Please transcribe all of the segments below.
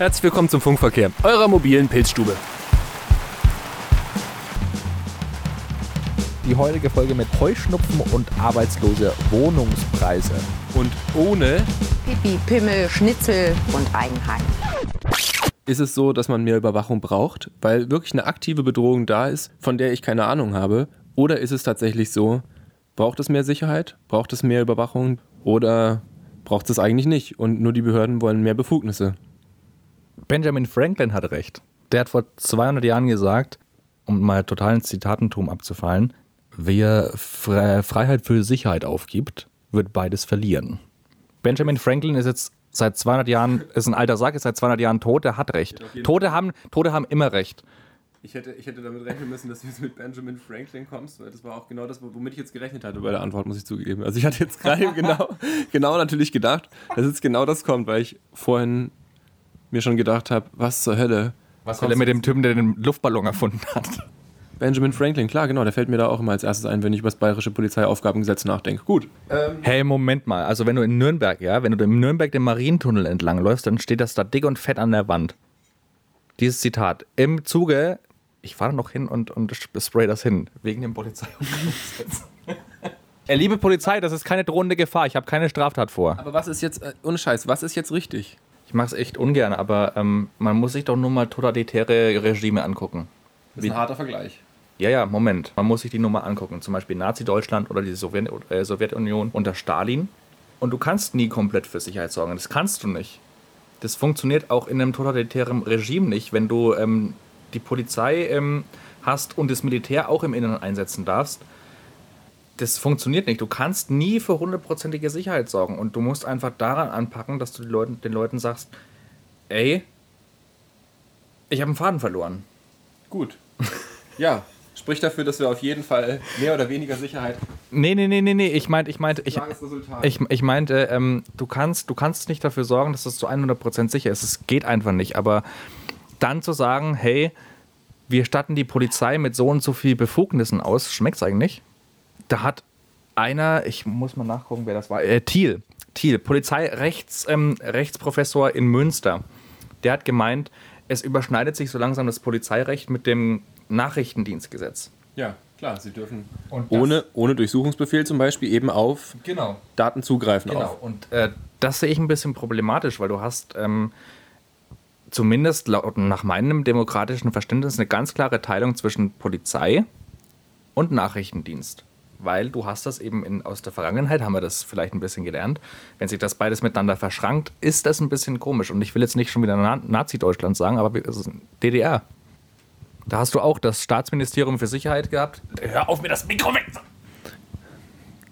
Herzlich willkommen zum Funkverkehr, eurer mobilen Pilzstube. Die heutige Folge mit Heuschnupfen und arbeitslose Wohnungspreise. Und ohne Pipi, Pimmel, Schnitzel und Eigenheim. ist es so, dass man mehr Überwachung braucht, weil wirklich eine aktive Bedrohung da ist, von der ich keine Ahnung habe. Oder ist es tatsächlich so, braucht es mehr Sicherheit, braucht es mehr Überwachung oder braucht es eigentlich nicht und nur die Behörden wollen mehr Befugnisse? Benjamin Franklin hat recht. Der hat vor 200 Jahren gesagt, um mal total ins Zitatentum abzufallen, wer Fre Freiheit für Sicherheit aufgibt, wird beides verlieren. Benjamin Franklin ist jetzt seit 200 Jahren, ist ein alter Sack, ist seit 200 Jahren tot, der hat recht. Tote haben, Tote haben immer recht. Ich hätte, ich hätte damit rechnen müssen, dass du jetzt mit Benjamin Franklin kommst, weil das war auch genau das, womit ich jetzt gerechnet hatte bei der Antwort, muss ich zugeben. Also ich hatte jetzt gerade genau, genau natürlich gedacht, dass jetzt genau das kommt, weil ich vorhin mir schon gedacht habe, was zur Hölle. Was will er mit dem Typen, der den Luftballon erfunden hat? Benjamin Franklin, klar, genau, der fällt mir da auch immer als erstes ein, wenn ich über das bayerische Polizeiaufgabengesetz nachdenke. Gut. Hey, Moment mal. Also wenn du in Nürnberg, ja, wenn du in Nürnberg den Marientunnel entlang läufst, dann steht das da dick und fett an der Wand. Dieses Zitat. Im Zuge, ich fahre noch hin und, und spray das hin, wegen dem Polizeiaufgabengesetz. Er liebe Polizei, das ist keine drohende Gefahr. Ich habe keine Straftat vor. Aber was ist jetzt, äh, ohne Scheiß, was ist jetzt richtig? Ich mache es echt ungern, aber ähm, man muss sich doch nur mal totalitäre Regime angucken. Das ist ein harter Vergleich. Ja, ja, Moment. Man muss sich die Nummer angucken. Zum Beispiel Nazi-Deutschland oder die Sowjet äh, Sowjetunion unter Stalin. Und du kannst nie komplett für Sicherheit sorgen. Das kannst du nicht. Das funktioniert auch in einem totalitären Regime nicht, wenn du ähm, die Polizei ähm, hast und das Militär auch im Inneren einsetzen darfst. Das funktioniert nicht. Du kannst nie für hundertprozentige Sicherheit sorgen. Und du musst einfach daran anpacken, dass du den Leuten, den Leuten sagst, ey, ich habe einen Faden verloren. Gut. Ja, spricht dafür, dass wir auf jeden Fall mehr oder weniger Sicherheit. Nee, nee, nee, nee, nee. Ich meinte, ich meinte, ich, ich, ich meinte, ähm, du kannst, du kannst nicht dafür sorgen, dass das zu 100% sicher ist. Es geht einfach nicht. Aber dann zu sagen, hey, wir statten die Polizei mit so und so viel Befugnissen aus, schmeckt's eigentlich? Da hat einer, ich muss mal nachgucken, wer das war, äh, Thiel, Thiel, Polizeirechts, ähm, Rechtsprofessor in Münster, der hat gemeint, es überschneidet sich so langsam das Polizeirecht mit dem Nachrichtendienstgesetz. ja, klar, sie dürfen ohne, ohne Durchsuchungsbefehl zum Beispiel eben auf Genau. Daten zugreifen. Genau, Auf. und äh, das sehe ich ein bisschen problematisch, weil du hast ähm, zumindest laut, nach meinem demokratischen Verständnis eine ganz klare Teilung zwischen Polizei und Nachrichtendienst. Weil du hast das eben in, aus der Vergangenheit, haben wir das vielleicht ein bisschen gelernt. Wenn sich das beides miteinander verschrankt, ist das ein bisschen komisch. Und ich will jetzt nicht schon wieder Na Nazi-Deutschland sagen, aber DDR. Da hast du auch das Staatsministerium für Sicherheit gehabt. Hör auf, mir das Mikro weg!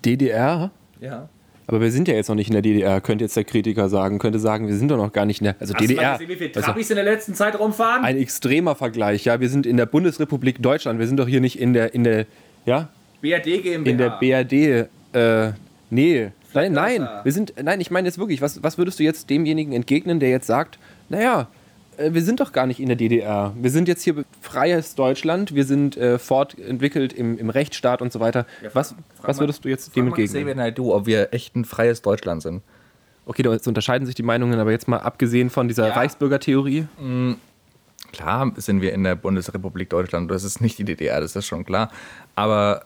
DDR? Ja. Aber wir sind ja jetzt noch nicht in der DDR, könnte jetzt der Kritiker sagen, könnte sagen, wir sind doch noch gar nicht in der. Also DDR. wie viele also Trabis in der letzten Zeit rumfahren? ein extremer Vergleich, ja. Wir sind in der Bundesrepublik Deutschland, wir sind doch hier nicht in der, in der, ja, BRD GmbH. in der BRD. Äh, nee. Nein, nein, wir sind, nein, ich meine jetzt wirklich, was, was würdest du jetzt demjenigen entgegnen, der jetzt sagt, naja, äh, wir sind doch gar nicht in der DDR. Wir sind jetzt hier freies Deutschland, wir sind äh, fortentwickelt im, im Rechtsstaat und so weiter. was, was würdest du jetzt dem entgegnen? Xavier Naidoo, ob wir echt ein freies Deutschland sind. Okay, da jetzt unterscheiden sich die Meinungen, aber jetzt mal abgesehen von dieser Ja. Reichsbürgertheorie. Klar sind wir in der Bundesrepublik Deutschland, das ist nicht die DDR, das ist schon klar. Aber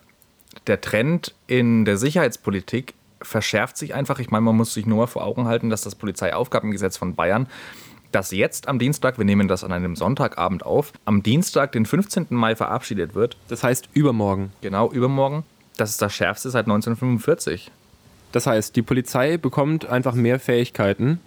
der Trend in der Sicherheitspolitik verschärft sich einfach. Ich meine, man muss sich nur mal vor Augen halten, dass das Polizeiaufgabengesetz von Bayern, das jetzt am Dienstag, wir nehmen das an einem Sonntagabend auf, am Dienstag, den 15. Mai verabschiedet wird, Das heißt übermorgen. genau übermorgen, das ist das schärfste seit 1945. Das heißt, die Polizei bekommt einfach mehr Fähigkeiten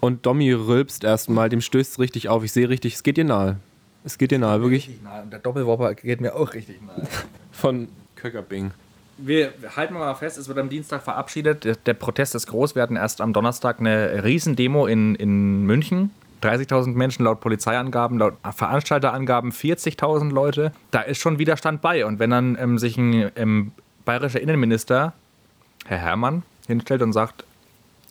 und Domi rülpst erstmal, dem stößt es richtig auf. Ich sehe richtig, es geht dir nahe. Es geht dir nahe, wirklich. Nahe. Und der Doppelwopper geht mir auch richtig nahe. Von Köckerbing. Wir halten mal fest, es wird am Dienstag verabschiedet. Der, Protest ist groß. Wir hatten erst am Donnerstag eine Riesendemo in, in München. 30.000 Menschen laut Polizeiangaben, laut Veranstalterangaben 40.000 Leute. Da ist schon Widerstand bei. Und wenn dann ähm, sich ein ähm, bayerischer Innenminister, Herr Herrmann, hinstellt und sagt,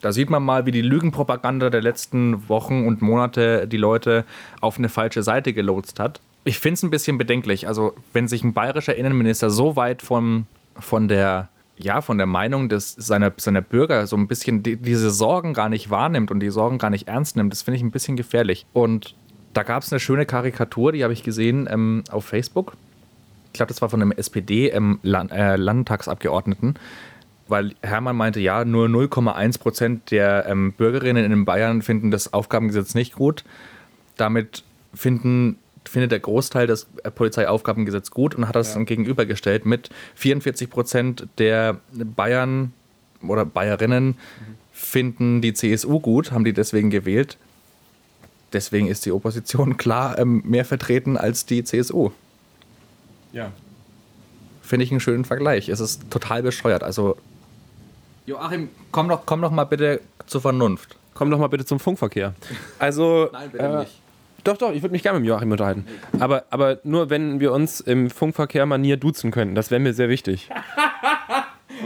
da sieht man mal, wie die Lügenpropaganda der letzten Wochen und Monate die Leute auf eine falsche Seite gelotst hat. Ich finde es ein bisschen bedenklich. Also, wenn sich ein bayerischer Innenminister so weit vom, von der ja, von der Meinung des, seiner, seiner Bürger so ein bisschen die, diese Sorgen gar nicht wahrnimmt und die Sorgen gar nicht ernst nimmt, das finde ich ein bisschen gefährlich. Und da gab es eine schöne Karikatur, die habe ich gesehen ähm, auf Facebook. Ich glaube, das war von einem SPD-Landtagsabgeordneten, ähm, äh, weil Hermann meinte, ja, nur 0,1 Prozent der ähm, Bürgerinnen in Bayern finden das Aufgabengesetz nicht gut. Damit finden findet der Großteil das Polizeiaufgabengesetz gut und hat das ja. dann gegenübergestellt mit 44 Prozent der Bayern oder Bayerinnen mhm. finden die CSU gut, haben die deswegen gewählt. Deswegen ist die Opposition klar ähm, mehr vertreten als die CSU. Ja. Finde ich einen schönen Vergleich. Es ist total bescheuert. Also, Joachim, komm doch, komm doch mal bitte zur Vernunft. Komm doch mal bitte zum Funkverkehr. Also, Nein, bitte äh, nicht. Doch, doch, ich würde mich gerne mit Joachim unterhalten. Aber, aber nur, wenn wir uns im Funkverkehr-Manier duzen könnten. Das wäre mir sehr wichtig.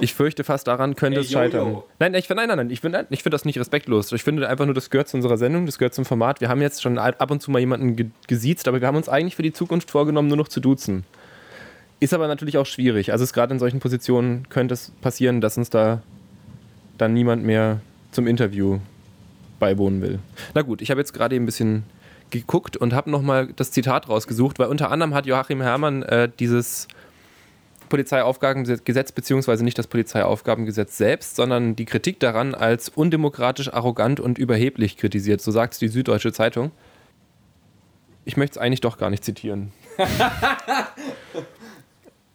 Ich fürchte fast daran könnte hey, es scheitern. Yo, yo. Nein, ich, nein, nein, nein, ich finde ich find das nicht respektlos. Ich finde einfach nur, das gehört zu unserer Sendung, das gehört zum Format. Wir haben jetzt schon ab und zu mal jemanden gesiezt, aber wir haben uns eigentlich für die Zukunft vorgenommen, nur noch zu duzen. Ist aber natürlich auch schwierig. Also gerade in solchen Positionen könnte es passieren, dass uns da dann niemand mehr zum Interview beiwohnen will. Na gut, ich habe jetzt gerade ein bisschen geguckt und habe nochmal das Zitat rausgesucht, weil unter anderem hat Joachim Herrmann äh, dieses Polizeiaufgabengesetz, beziehungsweise nicht das Polizeiaufgabengesetz selbst, sondern die Kritik daran als undemokratisch, arrogant und überheblich kritisiert. So sagt es die Süddeutsche Zeitung. Ich möchte es eigentlich doch gar nicht zitieren.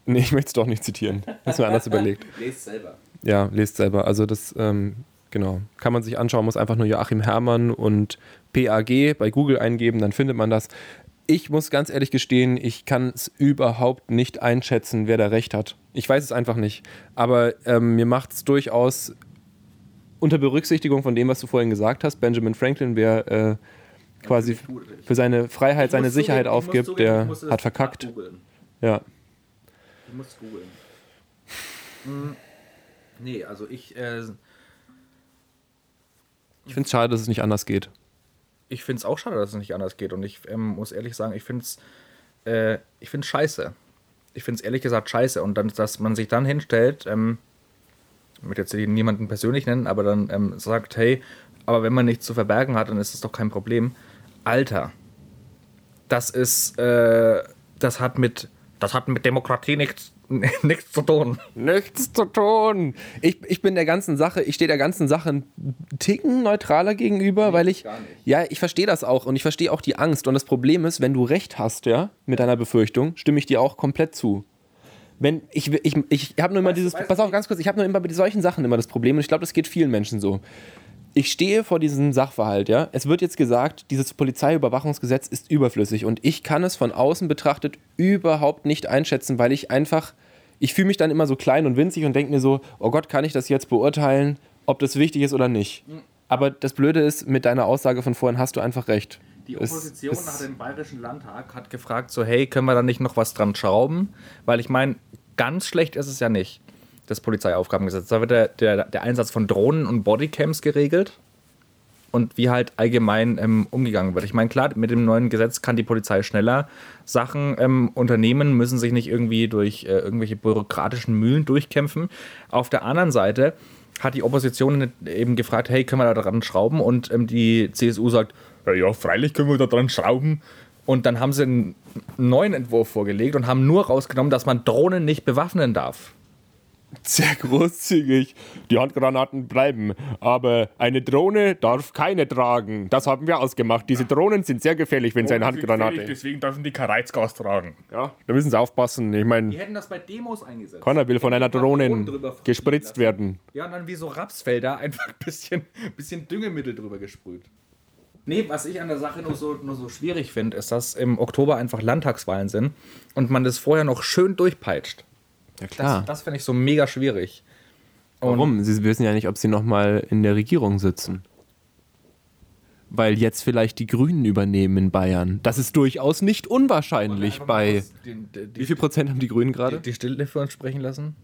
nee, ich möchte es doch nicht zitieren. Das ist mir anders überlegt. Lest selber. Ja, lest selber. Also das ähm, Genau. Kann man sich anschauen, muss einfach nur Joachim Herrmann und PAG bei Google eingeben, dann findet man das. Ich muss ganz ehrlich gestehen, ich kann es überhaupt nicht einschätzen, wer da recht hat. Ich weiß es einfach nicht. Aber ähm, mir macht es durchaus unter Berücksichtigung von dem, was du vorhin gesagt hast, Benjamin Franklin, wer äh, quasi für seine Freiheit, seine Sicherheit zugeben, aufgibt, der hat verkackt. Ja. Ich muss googeln. Hm. Nee, also ich. Äh ich finde es schade, dass es nicht anders geht. Ich finde es auch schade, dass es nicht anders geht. Und ich ähm, muss ehrlich sagen, ich finde es äh, scheiße. Ich finde es ehrlich gesagt scheiße. Und dann, dass man sich dann hinstellt, ähm, ich möchte jetzt niemanden persönlich nennen, aber dann ähm, sagt, hey, aber wenn man nichts zu verbergen hat, dann ist das doch kein Problem. Alter, das ist, äh, das hat mit, das hat mit Demokratie nichts Nichts zu tun. Nichts zu tun. Ich, ich bin der ganzen Sache, ich stehe der ganzen Sache ein Ticken neutraler gegenüber, nee, weil ich. Ja, ich verstehe das auch und ich verstehe auch die Angst. Und das Problem ist, wenn du recht hast, ja, mit deiner Befürchtung, stimme ich dir auch komplett zu. Wenn ich, ich, ich habe nur immer weißt, dieses. Pass auf, ganz kurz, ich habe nur immer bei solchen Sachen immer das Problem und ich glaube, das geht vielen Menschen so ich stehe vor diesem Sachverhalt, ja. Es wird jetzt gesagt, dieses Polizeiüberwachungsgesetz ist überflüssig und ich kann es von außen betrachtet überhaupt nicht einschätzen, weil ich einfach, ich fühle mich dann immer so klein und winzig und denke mir so, oh Gott, kann ich das jetzt beurteilen, ob das wichtig ist oder nicht. Aber das Blöde ist, mit deiner Aussage von vorhin hast du einfach recht. Die Opposition es, es hat im Bayerischen Landtag hat gefragt, so hey, können wir da nicht noch was dran schrauben? Weil ich meine, ganz schlecht ist es ja nicht das Polizeiaufgabengesetz. Da wird der, der, der Einsatz von Drohnen und Bodycams geregelt und wie halt allgemein ähm, umgegangen wird. Ich meine, klar, mit dem neuen Gesetz kann die Polizei schneller Sachen ähm, unternehmen, müssen sich nicht irgendwie durch äh, irgendwelche bürokratischen Mühlen durchkämpfen. Auf der anderen Seite hat die Opposition eben gefragt, hey, können wir da dran schrauben? Und ähm, die CSU sagt, ja, freilich können wir da dran schrauben. Und dann haben sie einen neuen Entwurf vorgelegt und haben nur rausgenommen, dass man Drohnen nicht bewaffnen darf sehr großzügig. Die Handgranaten bleiben, aber eine Drohne darf keine tragen. Das haben wir ausgemacht. Diese Drohnen sind sehr gefährlich, wenn sie eine Handgranate. Deswegen dürfen die kein Reizgas tragen. Ja, da müssen sie aufpassen. Ich meine, die hätten das bei Demos eingesetzt. Keiner will von einer Drohne gespritzt werden. Ja, und dann wie so Rapsfelder einfach ein bisschen, bisschen Düngemittel drüber gesprüht. Nee, was ich an der Sache nur so, nur so schwierig finde, ist, dass im Oktober einfach Landtagswahlen sind und man das vorher noch schön durchpeitscht. Ja, klar. Das, das finde ich so mega schwierig. Und Warum? Sie wissen ja nicht, ob sie nochmal in der Regierung sitzen. Weil jetzt vielleicht die Grünen übernehmen in Bayern. Das ist durchaus nicht unwahrscheinlich bei. Den, den, die, wie viel Prozent haben die Grünen gerade? Die, die Stille für uns sprechen lassen?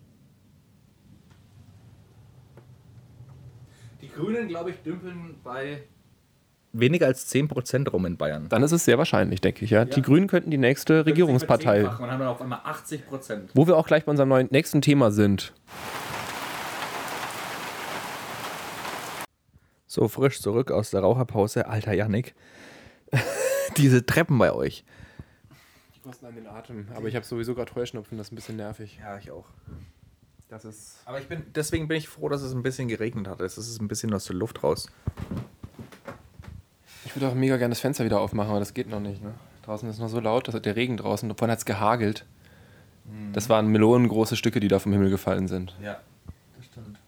Die Grünen, glaube ich, dümpeln bei weniger als 10% rum in Bayern. Dann ist es sehr wahrscheinlich, denke ich. Ja. ja. Die Grünen könnten die nächste Regierungspartei. Machen Und haben dann auf einmal 80%. Wo wir auch gleich bei unserem neuen, nächsten Thema sind. So frisch zurück aus der Raucherpause. Alter Janik. diese Treppen bei euch. Die kosten an den Atem. Aber ich habe sowieso gerade Heuschnupfen, das ist ein bisschen nervig. Ja, ich auch. Das ist. Aber ich bin, deswegen bin ich froh, dass es ein bisschen geregnet hat. Es ist ein bisschen aus der Luft raus. Ich würde auch mega gerne das Fenster wieder aufmachen, aber das geht noch nicht. Ne? Draußen ist noch so laut, dass der Regen draußen. Vorhin hat es gehagelt. Das waren melonengroße Stücke, die da vom Himmel gefallen sind. Ja, das stimmt.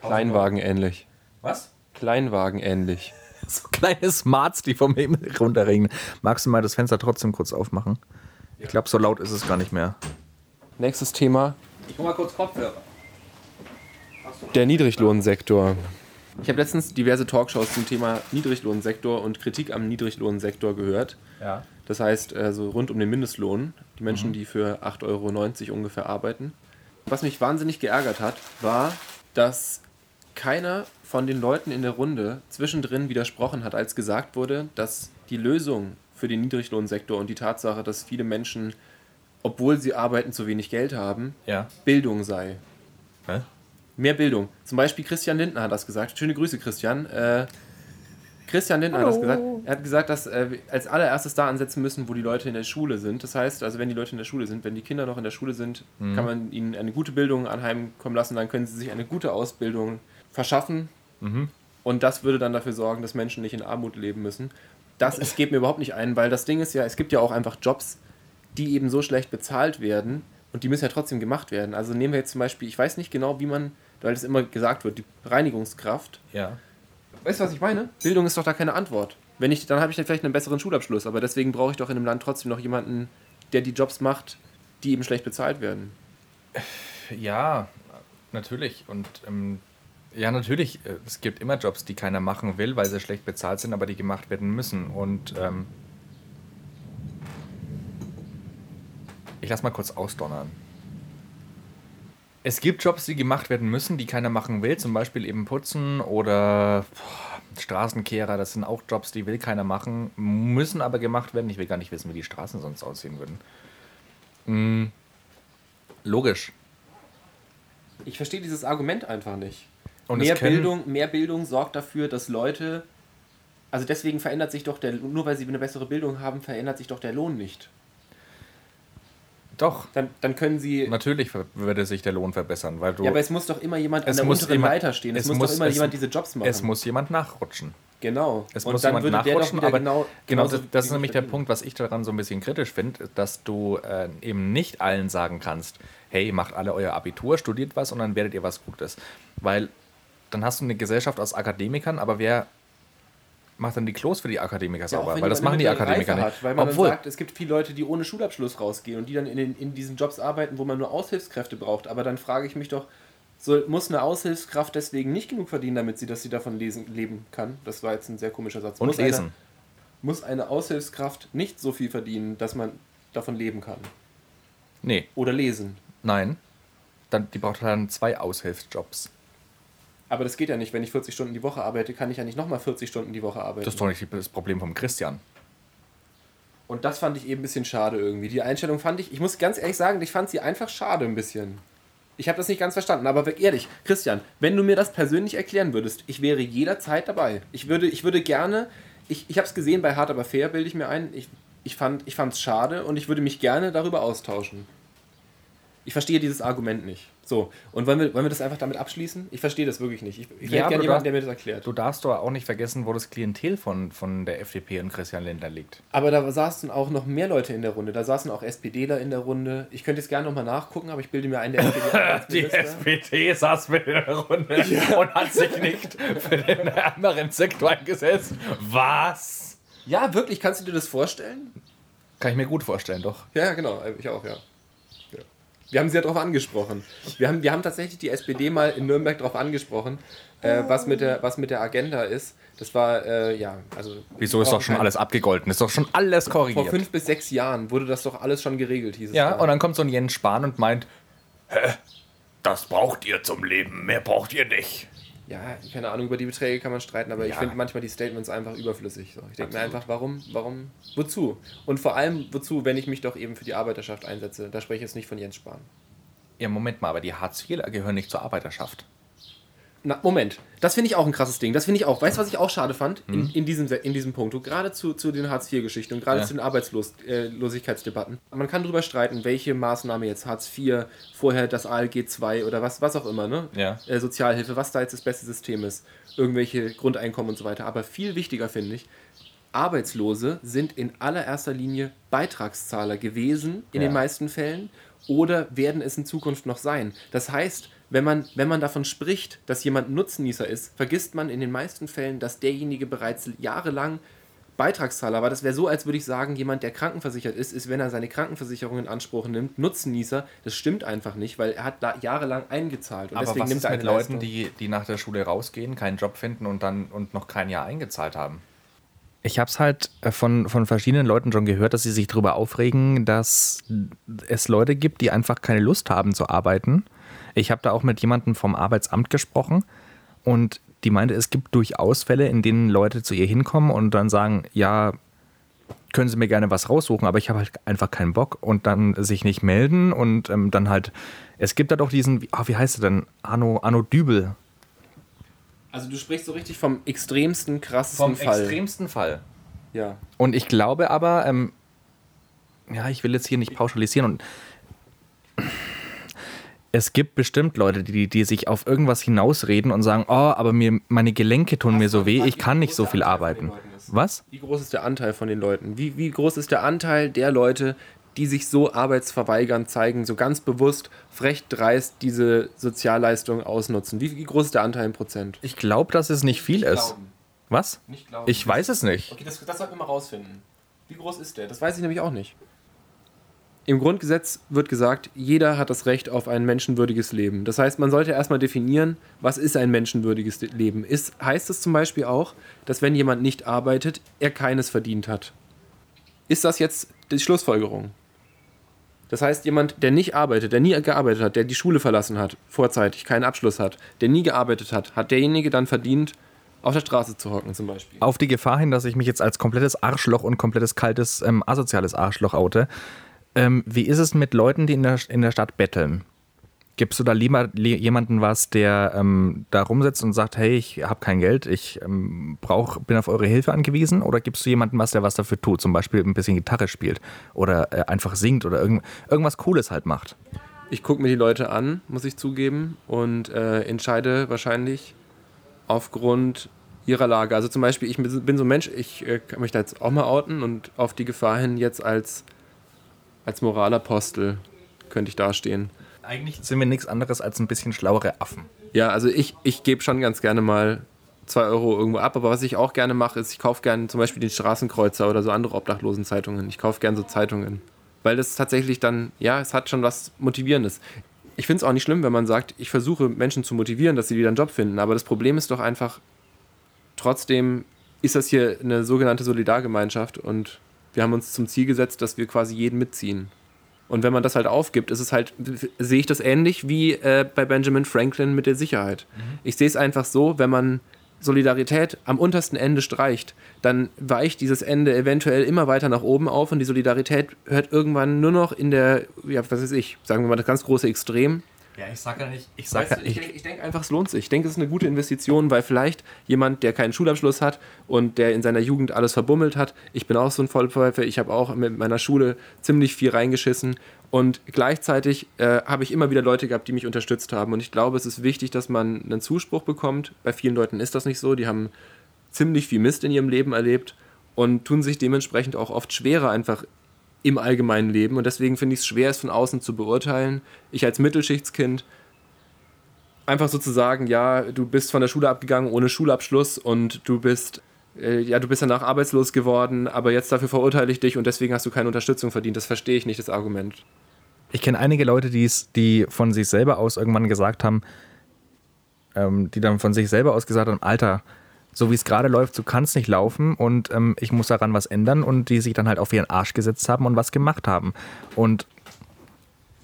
Kleinwagen ähnlich. Was? Kleinwagen ähnlich. So kleine Smarts, die vom Himmel runterregnen. Magst du mal das Fenster trotzdem kurz aufmachen? Ich glaube, so laut ist es gar nicht mehr. Nächstes Thema: Ich hol mal kurz Kopfhörer. der Niedriglohnsektor. Ich habe letztens diverse Talkshows zum Thema Niedriglohnsektor und Kritik am Niedriglohnsektor gehört. Ja. Das heißt, äh, so rund um den Mindestlohn, die Menschen, die für 8,90 Euro ungefähr arbeiten. Was mich wahnsinnig geärgert hat, war, dass keiner von den Leuten in der Runde zwischendrin widersprochen hat, als gesagt wurde, dass die Lösung für den Niedriglohnsektor und die Tatsache, dass viele Menschen, obwohl sie arbeiten, zu wenig Geld haben, Ja. Bildung sei. Hä? Mehr Bildung. Zum Beispiel Christian Lindner hat das gesagt. Schöne Grüße, Christian. Äh, Christian Lindner hat das gesagt. Er hat gesagt, dass äh, wir als allererstes da ansetzen müssen, wo die Leute in der Schule sind. Das heißt, also wenn die Leute in der Schule sind, wenn die Kinder noch in der Schule sind, kann man ihnen eine gute Bildung anheimkommen lassen. Dann können sie sich eine gute Ausbildung verschaffen. Und das würde dann dafür sorgen, dass Menschen nicht in Armut leben müssen. Das ist, geht mir überhaupt nicht ein, weil das Ding ist ja, es gibt ja auch einfach Jobs, die eben so schlecht bezahlt werden und die müssen ja trotzdem gemacht werden. Also nehmen wir jetzt zum Beispiel, ich weiß nicht genau, wie man, weil das immer gesagt wird, die Reinigungskraft. Ja. Weißt du, was ich meine? Bildung ist doch da keine Antwort. Wenn ich, dann habe ich dann vielleicht einen besseren Schulabschluss, aber deswegen brauche ich doch in einem Land trotzdem noch jemanden, der die Jobs macht, die eben schlecht bezahlt werden. Ja, natürlich. Und ähm, ja, natürlich, äh, es gibt immer Jobs, die keiner machen will, weil sie schlecht bezahlt sind, aber die gemacht werden müssen. Und ähm, ich lass mal kurz ausdonnern. Es gibt Jobs, die gemacht werden müssen, die keiner machen will, zum Beispiel eben putzen oder boah, Straßenkehrer, das sind auch Jobs, die will keiner machen, müssen aber gemacht werden. Ich will gar nicht wissen, wie die Straßen sonst aussehen würden. Mm, logisch. Ich verstehe dieses Argument einfach nicht. Und mehr, Bildung, mehr Bildung sorgt dafür, dass Leute. Also deswegen verändert sich doch der. Nur weil sie eine bessere Bildung haben, verändert sich doch der Lohn nicht. Doch, Dann, dann können sie. Natürlich würde sich der Lohn verbessern, weil du. Ja, aber es muss doch immer jemand an Es der muss unteren jemand- Leiter stehen. Es, es muss, muss- doch immer es- jemand diese Jobs machen. es muss jemand nachrutschen. genau. Es Und muss dann jemand nachrutschen, aber genau, genau das, das ist nämlich der. Punkt, was ich daran so ein bisschen kritisch finde, dass du äh, eben nicht allen sagen kannst, hey, macht alle euer Abitur, studiert was und dann werdet ihr was Gutes. Weil dann hast du eine Gesellschaft aus Akademikern, aber wer macht dann die Klos für die Akademiker Ja, sauber? weil das machen die Akademiker Reife nicht. Hat, weil man Obwohl, sagt, es gibt viele Leute, die ohne Schulabschluss rausgehen und die dann in, den, in diesen Jobs arbeiten, wo man nur Aushilfskräfte braucht. Aber dann frage ich mich doch, so, muss eine Aushilfskraft deswegen nicht genug verdienen, damit sie, dass sie davon lesen, leben kann? Das war jetzt ein sehr komischer Satz. und muss lesen. Eine, muss eine Aushilfskraft nicht so viel verdienen, dass man davon leben kann? Nee, Oder lesen? nein. Dann, die braucht dann zwei Aushilfsjobs. Aber das geht ja nicht. Wenn ich 40 Stunden die Woche arbeite, kann ich ja nicht nochmal 40 Stunden die Woche arbeiten. Das ist doch nicht das Problem vom Christian. Und das fand ich eben ein bisschen schade irgendwie. Die Einstellung fand ich, ich muss ganz ehrlich sagen, ich fand sie einfach schade ein bisschen. Ich habe das nicht ganz verstanden, aber ehrlich, Christian, wenn du mir das persönlich erklären würdest, ich wäre jederzeit dabei. Ich würde, ich würde gerne, ich, ich habe es gesehen bei Hart aber fair, bilde ich mir ein, ich, ich fand es schade und ich würde mich gerne darüber austauschen. Ich verstehe dieses Argument nicht. So, und wollen wir, wollen wir das einfach damit abschließen? Ich verstehe das wirklich nicht. Ich, ich Ja, hätte gerne jemanden, der mir das erklärt. Du darfst doch auch nicht vergessen, wo das Klientel von, von der FDP und Christian Lindner liegt. Aber da saßen auch noch mehr Leute in der Runde. Da saßen auch SPDler in der Runde. Ich könnte jetzt gerne nochmal nachgucken, aber ich bilde mir ein, der SPD Die SPD saß mit in der Runde und hat sich nicht für den ärmeren Sektor eingesetzt. Was? Ja, wirklich, kannst du dir das vorstellen? Kann ich mir gut vorstellen, doch. Ja, genau, ich auch, ja. ja. Wir haben sie ja darauf angesprochen. Wir haben, wir haben tatsächlich die SPD mal in Nürnberg darauf angesprochen, äh, was, mit der, was mit der Agenda ist. Das war, äh, ja, also. Wieso ist doch schon alles abgegolten? Ist doch schon alles Vor korrigiert. fünf bis sechs Jahren wurde das doch alles schon geregelt, hieß es. ja, da. und dann kommt so ein Jens Spahn und meint, Hä? Das braucht ihr zum Leben, mehr braucht ihr nicht. Ja, keine Ahnung, über die Beträge kann man streiten, aber ich Ja. finde manchmal die Statements einfach überflüssig. So. Ich denke mir einfach, warum, warum, wozu? Und vor allem, wozu, wenn ich mich doch eben für die Arbeiterschaft einsetze? Da spreche ich jetzt nicht von Jens Spahn. Ja, Moment mal, aber die Hartz-IVler gehören nicht zur Arbeiterschaft. Na, Moment. Das finde ich auch ein krasses Ding. Das finde ich auch. Weißt du, was ich auch schade fand? In, in, diesem, Se- in diesem Punkt. Gerade zu, zu den Hartz-IV-Geschichten und gerade Ja. zu den Arbeitslosigkeitsdebatten. Man kann darüber streiten, welche Maßnahme jetzt Hartz IV, vorher das ALG II oder was, was auch immer, ne? Ja. Äh, Sozialhilfe, was da jetzt das beste System ist. Irgendwelche Grundeinkommen und so weiter. Aber viel wichtiger finde ich, Arbeitslose sind in allererster Linie Beitragszahler gewesen in Ja. den meisten Fällen oder werden es in Zukunft noch sein. Das heißt, wenn man, wenn man davon spricht, dass jemand Nutznießer ist, vergisst man in den meisten Fällen, dass derjenige bereits jahrelang Beitragszahler war. Das wäre so, als würde ich sagen, jemand, der krankenversichert ist, ist, wenn er seine Krankenversicherung in Anspruch nimmt, Nutznießer. Das stimmt einfach nicht, weil er hat da jahrelang eingezahlt. Und Aber deswegen was nimmt ist er mit Leuten, die, die nach der Schule rausgehen, keinen Job finden und dann und noch kein Jahr eingezahlt haben? Ich habe es halt äh, von, von verschiedenen Leuten schon gehört, dass sie sich darüber aufregen, dass es Leute gibt, die einfach keine Lust haben zu arbeiten. Ich habe da auch mit jemandem vom Arbeitsamt gesprochen und die meinte, es gibt durchaus Fälle, in denen Leute zu ihr hinkommen und dann sagen, ja, können Sie mir gerne was raussuchen, aber ich habe halt einfach keinen Bock und dann sich nicht melden und ähm, dann halt, es gibt da doch diesen, wie, ah, wie heißt er denn? Arno, Arno Dübel. Also du sprichst so richtig vom extremsten, krassesten Vom Fall. extremsten Fall. ja. Und ich glaube aber, ähm, ja, ich will jetzt hier nicht pauschalisieren und es gibt bestimmt Leute, die, die sich auf irgendwas hinausreden und sagen, oh, aber mir, meine Gelenke tun mir so weh, ich kann nicht so viel arbeiten. Was? Wie groß ist der Anteil von den Leuten? Wie, wie groß ist der Anteil der Leute, die sich so arbeitsverweigern zeigen, so ganz bewusst, frech dreist diese Sozialleistung ausnutzen? Wie, wie groß ist der Anteil in Prozent? Ich glaube, dass es nicht viel ist. Was? Nicht glauben. Ich weiß es nicht. Okay, das, das sollten wir mal rausfinden. Wie groß ist der? Das weiß ich nämlich auch nicht. Im Grundgesetz wird gesagt, jeder hat das Recht auf ein menschenwürdiges Leben. Das heißt, man sollte erstmal definieren, was ist ein menschenwürdiges Leben. Ist, heißt es zum Beispiel auch, dass wenn jemand nicht arbeitet, er keines verdient hat? Ist das jetzt die Schlussfolgerung? Das heißt, jemand, der nicht arbeitet, der nie gearbeitet hat, der die Schule verlassen hat, vorzeitig keinen Abschluss hat, der nie gearbeitet hat, hat derjenige dann verdient, auf der Straße zu hocken zum Beispiel? Auf die Gefahr hin, dass ich mich jetzt als komplettes Arschloch und komplettes kaltes, ähm, asoziales Arschloch oute. Ähm, wie ist es mit Leuten, die in der, in der Stadt betteln? Gibst du da lieber li- jemanden was, der ähm, da rumsitzt und sagt, hey, ich habe kein Geld, ich ähm, brauch, bin auf eure Hilfe angewiesen? Oder gibst du jemanden was, der was dafür tut? Zum Beispiel ein bisschen Gitarre spielt oder äh, einfach singt oder irgend, irgendwas Cooles halt macht? Ich gucke mir die Leute an, muss ich zugeben, und äh, entscheide wahrscheinlich aufgrund ihrer Lage. Also zum Beispiel, ich bin so ein Mensch, ich äh, kann mich da jetzt auch mal outen und auf die Gefahr hin jetzt als, als Moralapostel könnte ich dastehen. Eigentlich sind wir nichts anderes als ein bisschen schlauere Affen. Ja, also ich, ich gebe schon ganz gerne mal 2 Euro irgendwo ab, aber was ich auch gerne mache, ist, ich kaufe gerne zum Beispiel den Straßenkreuzer oder so andere Obdachlosenzeitungen. Ich kaufe gerne so Zeitungen. Weil das tatsächlich dann, ja, es hat schon was Motivierendes. Ich finde es auch nicht schlimm, wenn man sagt, ich versuche Menschen zu motivieren, dass sie wieder einen Job finden. Aber das Problem ist doch einfach, trotzdem ist das hier eine sogenannte Solidargemeinschaft und wir haben uns zum Ziel gesetzt, dass wir quasi jeden mitziehen. Und wenn man das halt aufgibt, ist es halt, sehe ich das ähnlich wie äh, bei Benjamin Franklin mit der Sicherheit. Ich sehe es einfach so, wenn man Solidarität am untersten Ende streicht, dann weicht dieses Ende eventuell immer weiter nach oben auf und die Solidarität hört irgendwann nur noch in der, ja, was weiß ich, sagen wir mal das ganz große Extrem. Ja, ich sag ja nicht, ich Weißt du, ich denke denk einfach, es lohnt sich. Ich denke, es ist eine gute Investition, weil vielleicht jemand, der keinen Schulabschluss hat und der in seiner Jugend alles verbummelt hat, ich bin auch so ein Vollpfeifer, ich habe auch mit meiner Schule ziemlich viel reingeschissen und gleichzeitig äh, habe ich immer wieder Leute gehabt, die mich unterstützt haben. Und ich glaube, es ist wichtig, dass man einen Zuspruch bekommt. Bei vielen Leuten ist das nicht so. Die haben ziemlich viel Mist in ihrem Leben erlebt und tun sich dementsprechend auch oft schwerer einfach im allgemeinen Leben. Und deswegen finde ich es schwer, es von außen zu beurteilen. Ich als Mittelschichtskind einfach so zu sagen, ja, du bist von der Schule abgegangen ohne Schulabschluss und du bist, äh, ja, du bist danach arbeitslos geworden, aber jetzt dafür verurteile ich dich und deswegen hast du keine Unterstützung verdient. Das verstehe ich nicht, das Argument. Ich kenne einige Leute, die's, die von sich selber aus irgendwann gesagt haben, ähm, die dann von sich selber aus gesagt haben, Alter, so wie es gerade läuft, so kann es nicht laufen und ähm, ich muss daran was ändern und die sich dann halt auf ihren Arsch gesetzt haben und was gemacht haben. Und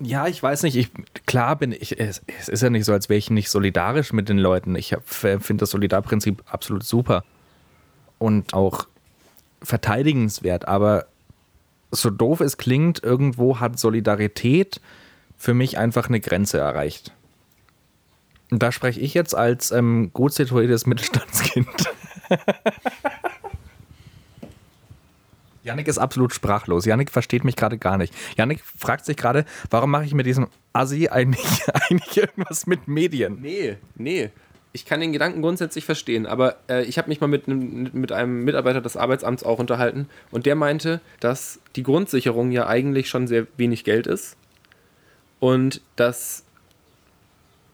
ja, ich weiß nicht, ich, klar bin ich, es, es ist ja nicht so, als wäre ich nicht solidarisch mit den Leuten. Ich finde das Solidarprinzip absolut super und auch verteidigenswert, aber so doof es klingt, irgendwo hat Solidarität für mich einfach eine Grenze erreicht. Da spreche ich jetzt als ähm, gut situiertes Mittelstandskind. Janik ist absolut sprachlos. Janik versteht mich gerade gar nicht. Janik fragt sich gerade, warum mache ich mit diesem Assi eigentlich, eigentlich irgendwas mit Medien? Nee, nee. Ich kann den Gedanken grundsätzlich verstehen, aber äh, ich habe mich mal mit, mit einem Mitarbeiter des Arbeitsamts auch unterhalten und der meinte, dass die Grundsicherung ja eigentlich schon sehr wenig Geld ist und dass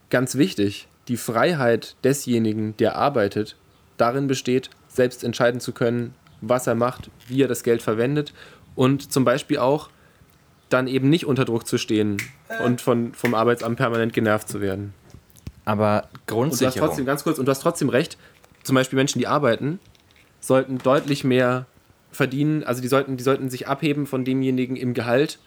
ganz wichtig die Freiheit desjenigen, der arbeitet, darin besteht, selbst entscheiden zu können, was er macht, wie er das Geld verwendet und zum Beispiel auch dann eben nicht unter Druck zu stehen und von, vom Arbeitsamt permanent genervt zu werden. Aber Und du hast trotzdem, ganz kurz, und du hast trotzdem recht, zum Beispiel Menschen, die arbeiten, sollten deutlich mehr verdienen, also die sollten, die sollten sich abheben von demjenigen im Gehalt,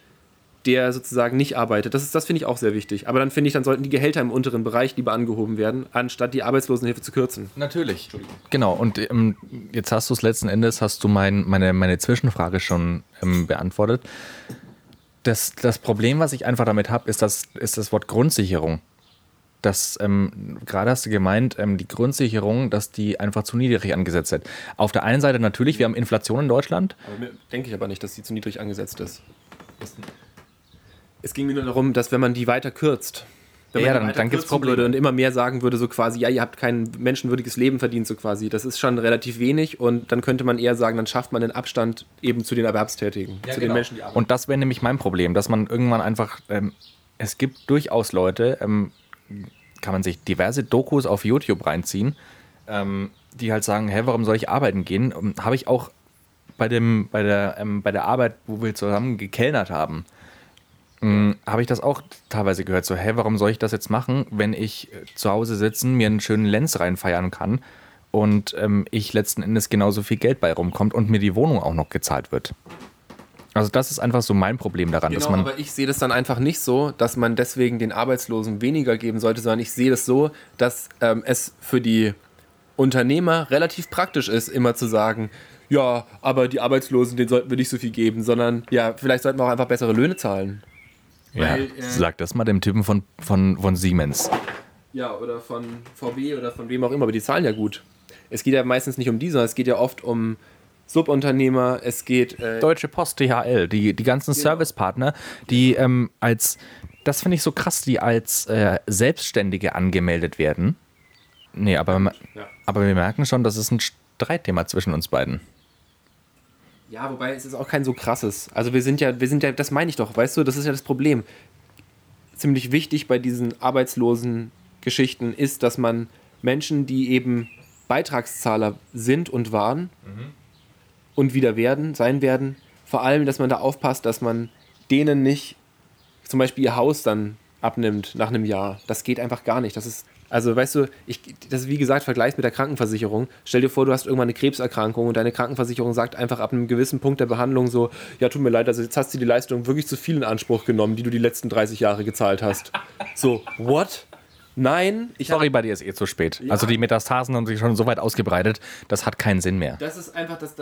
der sozusagen nicht arbeitet. Das, ist- das finde ich auch sehr wichtig. Aber dann finde ich, dann sollten die Gehälter im unteren Bereich lieber angehoben werden, anstatt die Arbeitslosenhilfe zu kürzen. Natürlich. Genau, und ähm, jetzt hast du es letzten Endes, hast du mein, meine, meine Zwischenfrage schon ähm, beantwortet. Das, das Problem, was ich einfach damit habe, ist das, ist das Wort Grundsicherung. Das, ähm, gerade hast du gemeint, ähm, die Grundsicherung, dass die einfach zu niedrig angesetzt wird. Auf der einen Seite natürlich, wir haben Inflation in Deutschland. Aber mir- denke ich aber nicht, dass die zu niedrig angesetzt ist. Es ging mir nur darum, dass wenn man die weiter kürzt, wenn Ja, man die dann- weiter dann gibt's kürzen Probleme. würde und immer mehr sagen würde, so quasi, ja, ihr habt kein menschenwürdiges Leben verdient, so quasi, das ist schon relativ wenig und dann könnte man eher sagen, dann schafft man den Abstand eben zu den Erwerbstätigen, zu den Menschen, die arbeiten. Und das wäre nämlich mein Problem, dass man irgendwann einfach, ähm, es gibt durchaus Leute, ähm, kann man sich diverse Dokus auf YouTube reinziehen, ähm, die halt sagen, hä, warum soll ich arbeiten gehen? Ähm, Habe ich auch bei, dem, bei, der, ähm, bei der Arbeit, wo wir zusammen gekellnert haben, habe ich das auch teilweise gehört, so, hä, warum soll ich das jetzt machen, wenn ich äh, zu Hause sitzen, mir einen schönen Lenz reinfeiern kann und ähm, ich letzten Endes genauso viel Geld bei rumkommt und mir die Wohnung auch noch gezahlt wird. Also das ist einfach so mein Problem daran, dass Genau, man aber ich sehe das dann einfach nicht so, dass man deswegen den Arbeitslosen weniger geben sollte, sondern ich sehe das so, dass ähm, es für die Unternehmer relativ praktisch ist, immer zu sagen, ja, aber die Arbeitslosen, denen sollten wir nicht so viel geben, sondern ja, vielleicht sollten wir auch einfach bessere Löhne zahlen. Ja, weil, äh, sag das mal dem Typen von, von, von Siemens. Ja, oder von VW oder von wem auch immer, aber die zahlen ja gut. Es geht ja meistens nicht um die, sondern es geht ja oft um Subunternehmer, es geht äh, Deutsche Post, DHL, die, die ganzen Genau. Servicepartner, die ähm, als, das finde ich so krass, die als äh, Selbstständige angemeldet werden. Nee, aber, Ja. aber wir merken schon, das ist ein Streitthema zwischen uns beiden. Ja, wobei es ist auch kein so krasses. Also wir sind ja, wir sind ja, das meine ich doch, weißt du, das ist ja das Problem. Ziemlich wichtig bei diesen arbeitslosen Geschichten ist, dass man Menschen, die eben Beitragszahler sind und waren und wieder werden, sein werden, vor allem, dass man da aufpasst, dass man denen nicht zum Beispiel ihr Haus dann abnimmt nach einem Jahr. Das geht einfach gar nicht. Das ist, also weißt du, ich, das ist wie gesagt Vergleich mit der Krankenversicherung. Stell dir vor, du hast irgendwann eine Krebserkrankung und deine Krankenversicherung sagt einfach ab einem gewissen Punkt der Behandlung so, ja, tut mir leid, also jetzt hast du die Leistung wirklich zu viel in Anspruch genommen, die du die letzten 30 Jahre gezahlt hast. So, what? Nein, ich Sorry, bei dir ist eh zu spät. Also die Metastasen haben sich schon so weit ausgebreitet, das hat keinen Sinn mehr. Das ist einfach das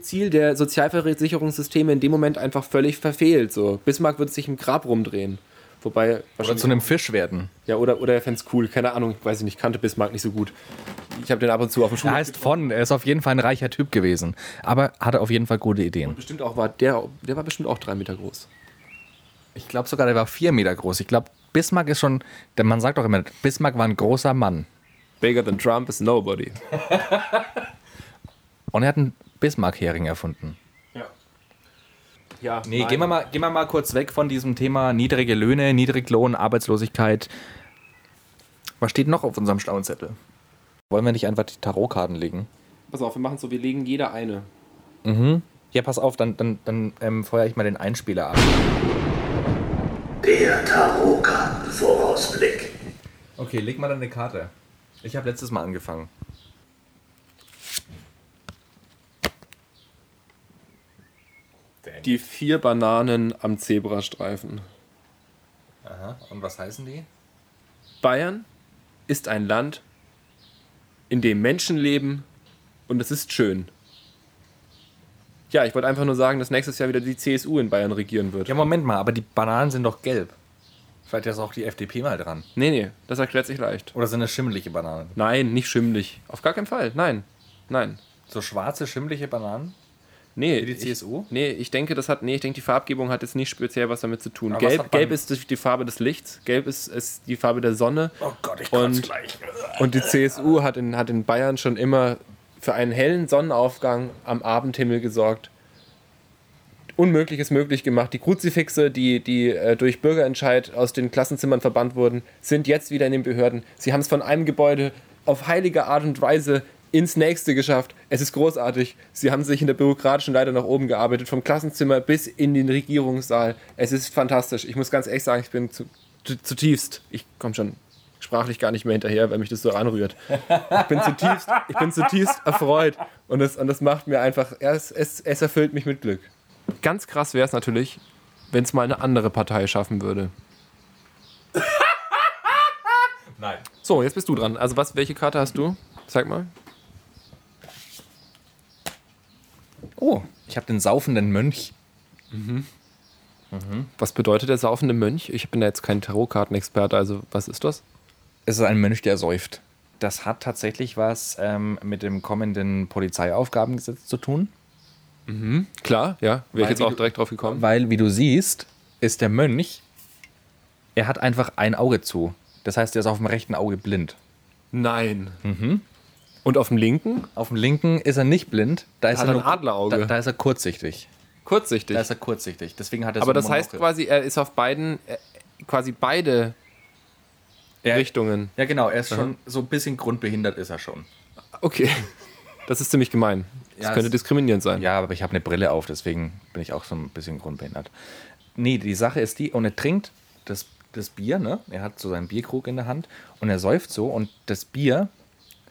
Ziel der Sozialversicherungssysteme in dem Moment einfach völlig verfehlt. So. Bismarck wird sich im Grab rumdrehen. Wobei Oder zu einem Fisch werden. Ja, oder, oder er fände es cool. Keine Ahnung, weiß ich nicht. Kannte Bismarck nicht so gut. Ich habe den ab und zu auf dem Er Schulhof. heißt von, er ist auf jeden Fall ein reicher Typ gewesen. Aber hatte auf jeden Fall gute Ideen. Bestimmt auch war der, der war bestimmt auch drei Meter groß. Ich glaube sogar, der war vier Meter groß. Ich glaube, Bismarck ist schon, denn man sagt doch immer, Bismarck war ein großer Mann. Bigger than Trump is nobody. Und er hat einen Bismarck-Hering erfunden. Ja. Nee, gehen wir, mal, gehen wir mal kurz weg von diesem Thema niedrige Löhne, Niedriglohn, Arbeitslosigkeit. Was steht noch auf unserem schlauen Zettel? Wollen wir nicht einfach die Tarotkarten legen? Pass auf, wir machen so, wir legen jeder eine. Ja, pass auf, dann, dann, dann ähm, feuere ich mal den Einspieler ab. Der Tarotkartenvorausblick. Okay, leg mal deine Karte. Ich habe letztes Mal angefangen. Die vier Bananen am Zebrastreifen. Aha, und was heißen die? Bayern ist ein Land, in dem Menschen leben und es ist schön. Ja, ich wollte einfach nur sagen, dass nächstes Jahr wieder die CSU in Bayern regieren wird. Ja, Moment mal, aber die Bananen sind doch gelb. Vielleicht ist auch die FDP mal dran. Nee, nee, das erklärt sich leicht. Oder sind das schimmelige Bananen? Nein, nicht schimmlig. Auf gar keinen Fall. Nein. Nein. So schwarze, schimmliche Bananen? Nee, Wie die ich- CSU? Nee, ich denke, das hat, nee, ich denke, die Farbgebung hat jetzt nicht speziell was damit zu tun. Aber Gelb, Gelb ist die- die Farbe des Lichts, Gelb ist, ist die Farbe der Sonne. Oh Gott, ich Und- gleich. Und die CSU hat in, hat in Bayern schon immer für einen hellen Sonnenaufgang am Abendhimmel gesorgt. Unmögliches möglich gemacht. Die Kruzifixe, die, die äh, durch Bürgerentscheid aus den Klassenzimmern verbannt wurden, sind jetzt wieder in den Behörden. Sie haben es von einem Gebäude auf heilige Art und Weise ins nächste geschafft. Es ist großartig. Sie haben sich in der bürokratischen Leiter nach oben gearbeitet, vom Klassenzimmer bis in den Regierungssaal. Es ist fantastisch. Ich muss ganz ehrlich sagen, ich bin zu, zu, zutiefst, ich komme schon sprachlich gar nicht mehr hinterher, weil mich das so anrührt. Ich bin zutiefst, ich bin zutiefst erfreut und das, und das macht mir einfach, es, es, es erfüllt mich mit Glück. Ganz krass wäre es natürlich, wenn es mal eine andere Partei schaffen würde. Nein. So, jetzt bist du dran. Also was, welche Karte hast du? Zeig mal. Oh, ich habe den saufenden Mönch. Was bedeutet der saufende Mönch? Ich bin da jetzt kein Tarotkartenexperte, also was ist das? Es ist ein Mönch, der säuft. Das hat tatsächlich was ähm, mit dem kommenden Polizeiaufgabengesetz zu tun. Klar, ja, wäre ich jetzt auch direkt drauf gekommen. Weil, wie du siehst, ist der Mönch, er hat einfach ein Auge zu. Das heißt, er ist auf dem rechten Auge blind. Nein. Und auf dem linken? Auf dem linken ist er nicht blind. Da ist hat er ein nur- Adlerauge. Da, da ist er kurzsichtig. Kurzsichtig. Da ist er kurzsichtig. Deswegen hat er Aber so das eine heißt Monokel. quasi, er ist auf beiden, äh, quasi beide Er- Richtungen. Ja, genau. Er ist schon so ein bisschen grundbehindert, ist er schon. Okay. Das ist ziemlich gemein. Das Ja, könnte diskriminierend sein. Ja, aber ich habe eine Brille auf, deswegen bin ich auch so ein bisschen grundbehindert. Nee, die Sache ist die, und er trinkt das, das Bier, ne? Er hat so seinen Bierkrug in der Hand und er säuft so und das Bier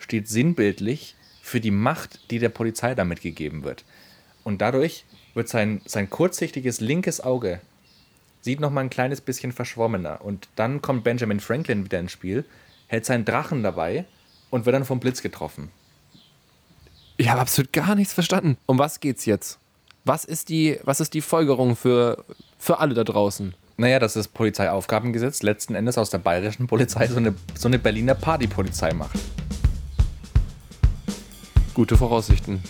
steht sinnbildlich für die Macht, die der Polizei damit gegeben wird. Und dadurch wird sein, sein kurzsichtiges linkes Auge sieht noch mal ein kleines bisschen verschwommener. Und dann kommt Benjamin Franklin wieder ins Spiel, hält seinen Drachen dabei und wird dann vom Blitz getroffen. Ich habe absolut gar nichts verstanden. Um was geht's jetzt? Was ist die, was ist die Folgerung für, für alle da draußen? Naja, dass das Polizeiaufgabengesetz letzten Endes aus der bayerischen Polizei so eine, so eine Berliner Partypolizei macht. Gute Voraussichten.